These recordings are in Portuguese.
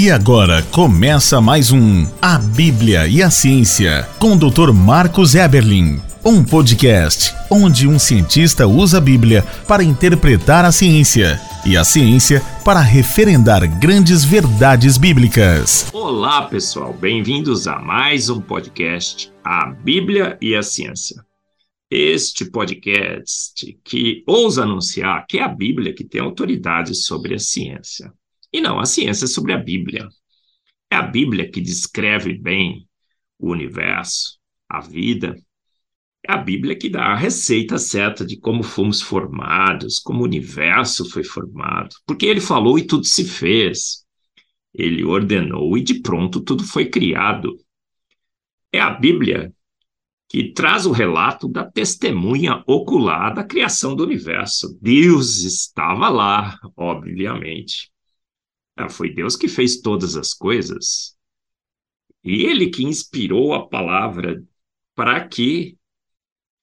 E agora começa mais um A Bíblia e a Ciência com o Dr. Marcos Eberlin. Um podcast onde um cientista usa a Bíblia para interpretar a ciência e a ciência para referendar grandes verdades bíblicas. Olá, pessoal, bem-vindos a mais um podcast A Bíblia e a Ciência. Este podcast que ousa anunciar que é a Bíblia que tem autoridade sobre a ciência. E não a ciência sobre a Bíblia. É a Bíblia que descreve bem o universo, a vida. É a Bíblia que dá a receita certa de como fomos formados, como o universo foi formado. Porque ele falou e tudo se fez. Ele ordenou e de pronto tudo foi criado. É a Bíblia que traz o relato da testemunha ocular da criação do universo. Deus estava lá, obviamente. Ah, foi Deus que fez todas as coisas. E ele que inspirou a palavra para que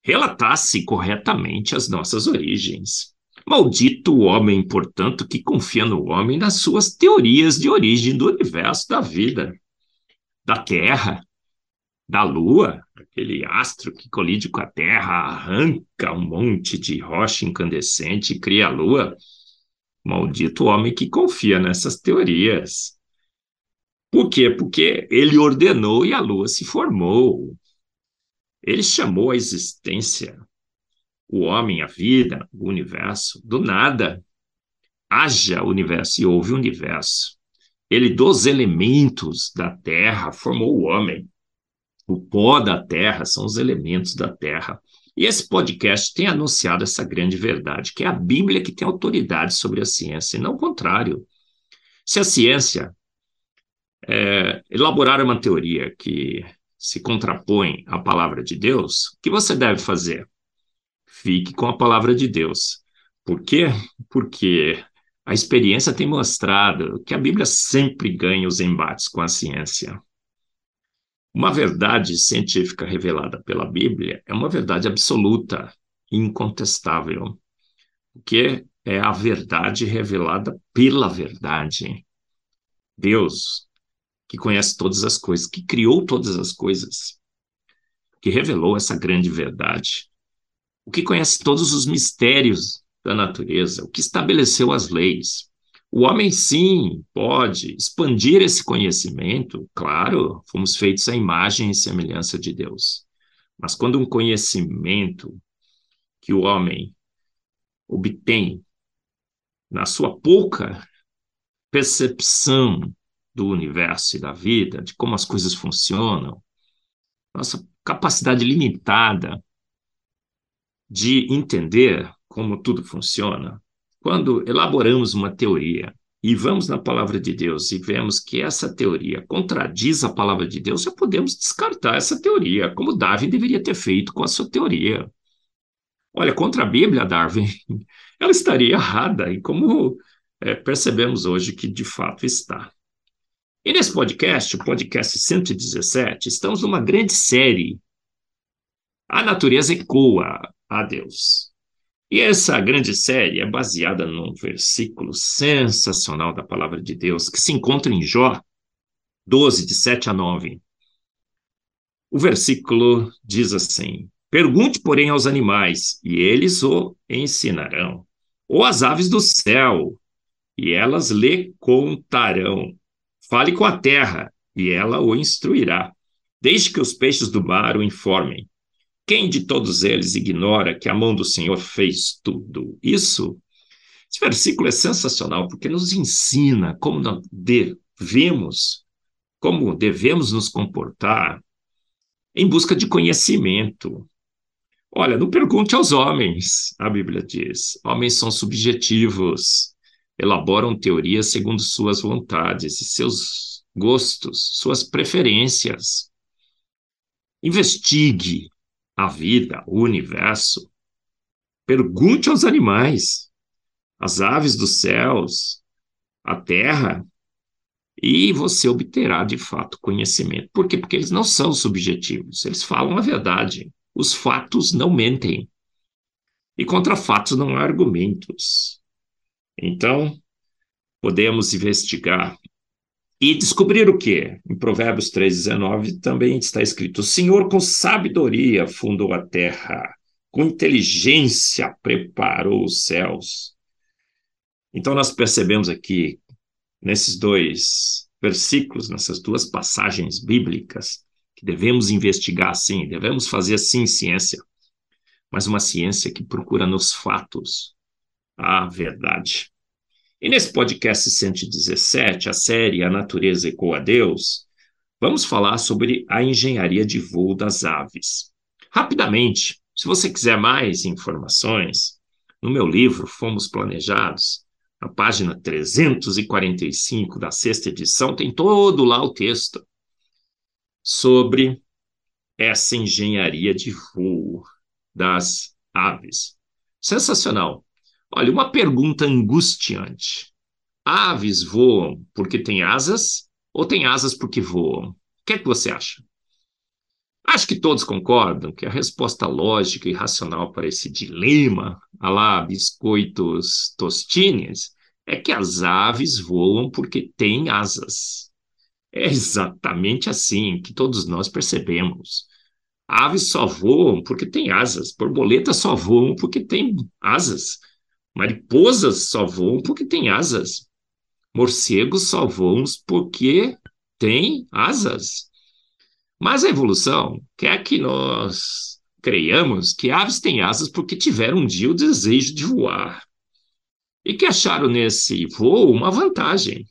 relatasse corretamente as nossas origens. Maldito o homem, portanto, que confia no homem nas suas teorias de origem do universo, da vida, da Terra, da Lua, aquele astro que colide com a Terra, arranca um monte de rocha incandescente e cria a Lua. Maldito homem que confia nessas teorias. Por quê? Porque ele ordenou e a lua se formou. Ele chamou a existência, o homem, a vida, o universo, do nada. Haja universo e houve universo. Ele, dos elementos da terra, formou o homem. O pó da terra são os elementos da terra. E esse podcast tem anunciado essa grande verdade, que é a Bíblia que tem autoridade sobre a ciência, e não o contrário. Se a ciência é, elaborar uma teoria que se contrapõe à palavra de Deus, o que você deve fazer? Fique com a palavra de Deus. Por quê? Porque a experiência tem mostrado que a Bíblia sempre ganha os embates com a ciência. Uma verdade científica revelada pela Bíblia é uma verdade absoluta, incontestável, que é a verdade revelada pela verdade. Deus, que conhece todas as coisas, que criou todas as coisas, que revelou essa grande verdade, o que conhece todos os mistérios da natureza, o que estabeleceu as leis, o homem, sim, pode expandir esse conhecimento, claro, fomos feitos à imagem e semelhança de Deus. Mas quando um conhecimento que o homem obtém na sua pouca percepção do universo e da vida, de como as coisas funcionam, nossa capacidade limitada de entender como tudo funciona, quando elaboramos uma teoria e vamos na palavra de Deus e vemos que essa teoria contradiz a palavra de Deus, já podemos descartar essa teoria, como Darwin deveria ter feito com a sua teoria. Olha, contra a Bíblia, Darwin, ela estaria errada, e como é, percebemos hoje que de fato está. E nesse podcast, o podcast 117, estamos numa grande série. A natureza ecoa a Deus. E essa grande série é baseada num versículo sensacional da palavra de Deus, que se encontra em Jó 12, de 7 a 9. O versículo diz assim: Pergunte, porém, aos animais, e eles o ensinarão, ou às aves do céu, e elas lhe contarão. Fale com a terra, e ela o instruirá, desde que os peixes do mar o informem quem de todos eles ignora que a mão do Senhor fez tudo isso? Esse versículo é sensacional porque nos ensina como devemos, como devemos nos comportar em busca de conhecimento. Olha, não pergunte aos homens, a Bíblia diz. Homens são subjetivos, elaboram teorias segundo suas vontades e seus gostos, suas preferências. Investigue, a vida, o universo. Pergunte aos animais, às aves dos céus, à terra, e você obterá de fato conhecimento. Por quê? Porque eles não são subjetivos, eles falam a verdade. Os fatos não mentem. E contra fatos não há argumentos. Então, podemos investigar E descobrir o quê? Em Provérbios 3,19 também está escrito: O Senhor com sabedoria fundou a terra, com inteligência preparou os céus. Então nós percebemos aqui, nesses dois versículos, nessas duas passagens bíblicas, que devemos investigar sim, devemos fazer sim ciência, mas uma ciência que procura nos fatos a verdade. E nesse podcast 117, a série A Natureza Ecoa Deus, vamos falar sobre a engenharia de voo das aves. Rapidamente, se você quiser mais informações, no meu livro Fomos Planejados, na página 345 da sexta edição, tem todo lá o texto sobre essa engenharia de voo das aves. Sensacional. Olha, uma pergunta angustiante. Aves voam porque têm asas ou têm asas porque voam? O que é que você acha? Acho que todos concordam que a resposta lógica e racional para esse dilema, a lá biscoitos tostines, é que as aves voam porque têm asas. É exatamente assim que todos nós percebemos. Aves só voam porque têm asas, borboletas só voam porque têm asas. Mariposas só voam porque têm asas. Morcegos só voam porque têm asas. Mas a evolução quer que nós creiamos que aves têm asas porque tiveram um dia o desejo de voar. E que acharam nesse voo uma vantagem.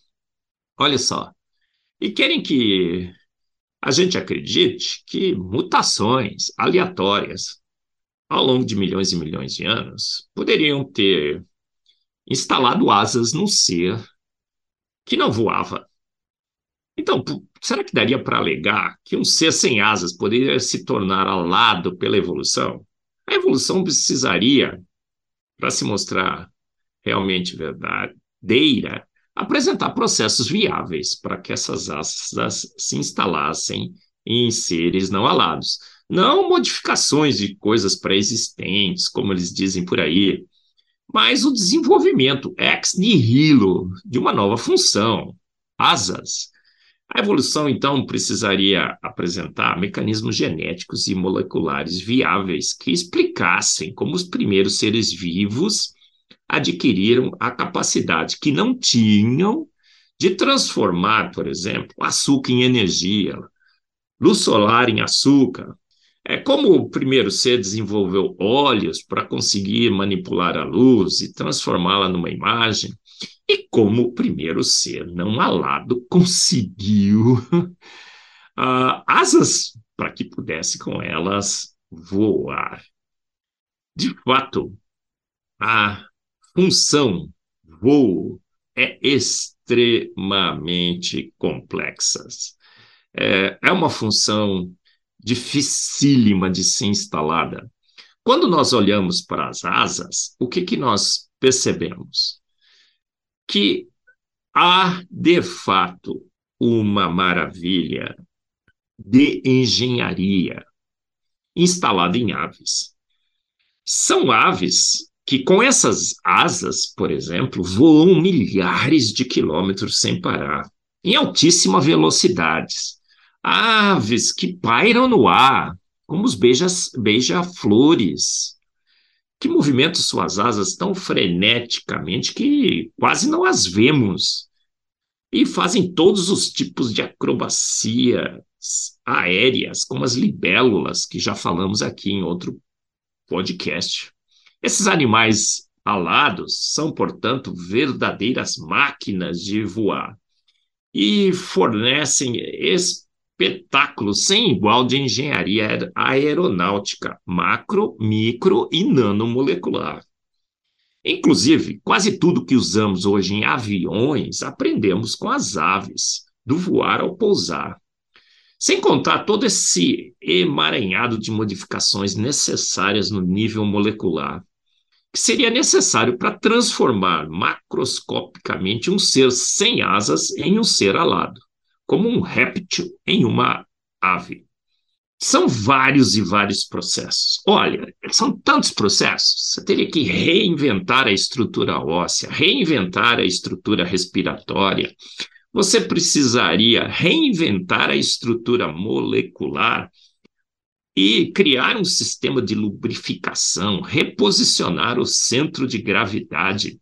Olha só. E querem que a gente acredite que mutações aleatórias ao longo de milhões e milhões de anos, poderiam ter instalado asas num ser que não voava. Então, será que daria para alegar que um ser sem asas poderia se tornar alado pela evolução? A evolução precisaria, para se mostrar realmente verdadeira, apresentar processos viáveis para que essas asas se instalassem em seres não alados não modificações de coisas pré-existentes, como eles dizem por aí, mas o desenvolvimento ex nihilo de uma nova função, asas. A evolução, então, precisaria apresentar mecanismos genéticos e moleculares viáveis que explicassem como os primeiros seres vivos adquiriram a capacidade que não tinham de transformar, por exemplo, açúcar em energia, luz solar em açúcar, é como o primeiro ser desenvolveu olhos para conseguir manipular a luz e transformá-la numa imagem, e como o primeiro ser não alado conseguiu uh, asas para que pudesse com elas voar. De fato, a função voo é extremamente complexa. É, é uma função dificílima de ser instalada. Quando nós olhamos para as asas, o que, que nós percebemos? Que há, de fato, uma maravilha de engenharia instalada em aves. São aves que, com essas asas, por exemplo, voam milhares de quilômetros sem parar, em altíssima velocidades aves que pairam no ar, como os beija-flores, que movimentam suas asas tão freneticamente que quase não as vemos, e fazem todos os tipos de acrobacias aéreas, como as libélulas, que já falamos aqui em outro podcast. Esses animais alados são, portanto, verdadeiras máquinas de voar. E fornecem espetáculo sem igual de engenharia aeronáutica, macro, micro e nanomolecular. Inclusive, quase tudo que usamos hoje em aviões aprendemos com as aves, do voar ao pousar. Sem contar todo esse emaranhado de modificações necessárias no nível molecular, que seria necessário para transformar macroscopicamente um ser sem asas em um ser alado como um réptil em uma ave. São vários e vários processos. Olha, são tantos processos. Você teria que reinventar a estrutura óssea, reinventar a estrutura respiratória. você precisaria reinventar a estrutura molecular e criar um sistema de lubrificação, reposicionar o centro de gravidade.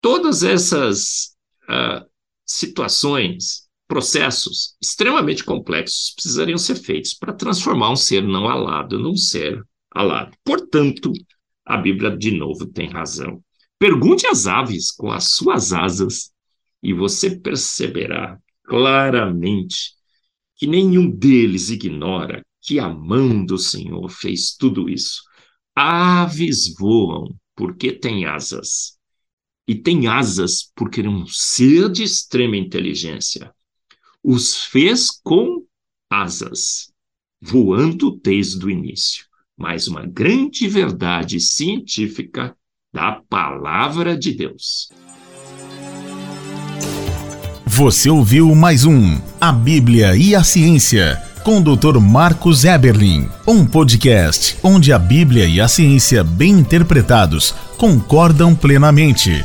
Todas essas uh, situações, processos extremamente complexos precisariam ser feitos para transformar um ser não alado num ser alado. Portanto, a Bíblia de novo tem razão. Pergunte às aves com as suas asas e você perceberá claramente que nenhum deles ignora que a mão do Senhor fez tudo isso. Aves voam porque têm asas, e têm asas porque um ser de extrema inteligência os fez com asas, voando desde o início. Mais uma grande verdade científica da palavra de Deus. Você ouviu mais um A Bíblia e a Ciência, com o Dr. Marcos Eberlin. Um podcast onde a Bíblia e a ciência, bem interpretados, concordam plenamente.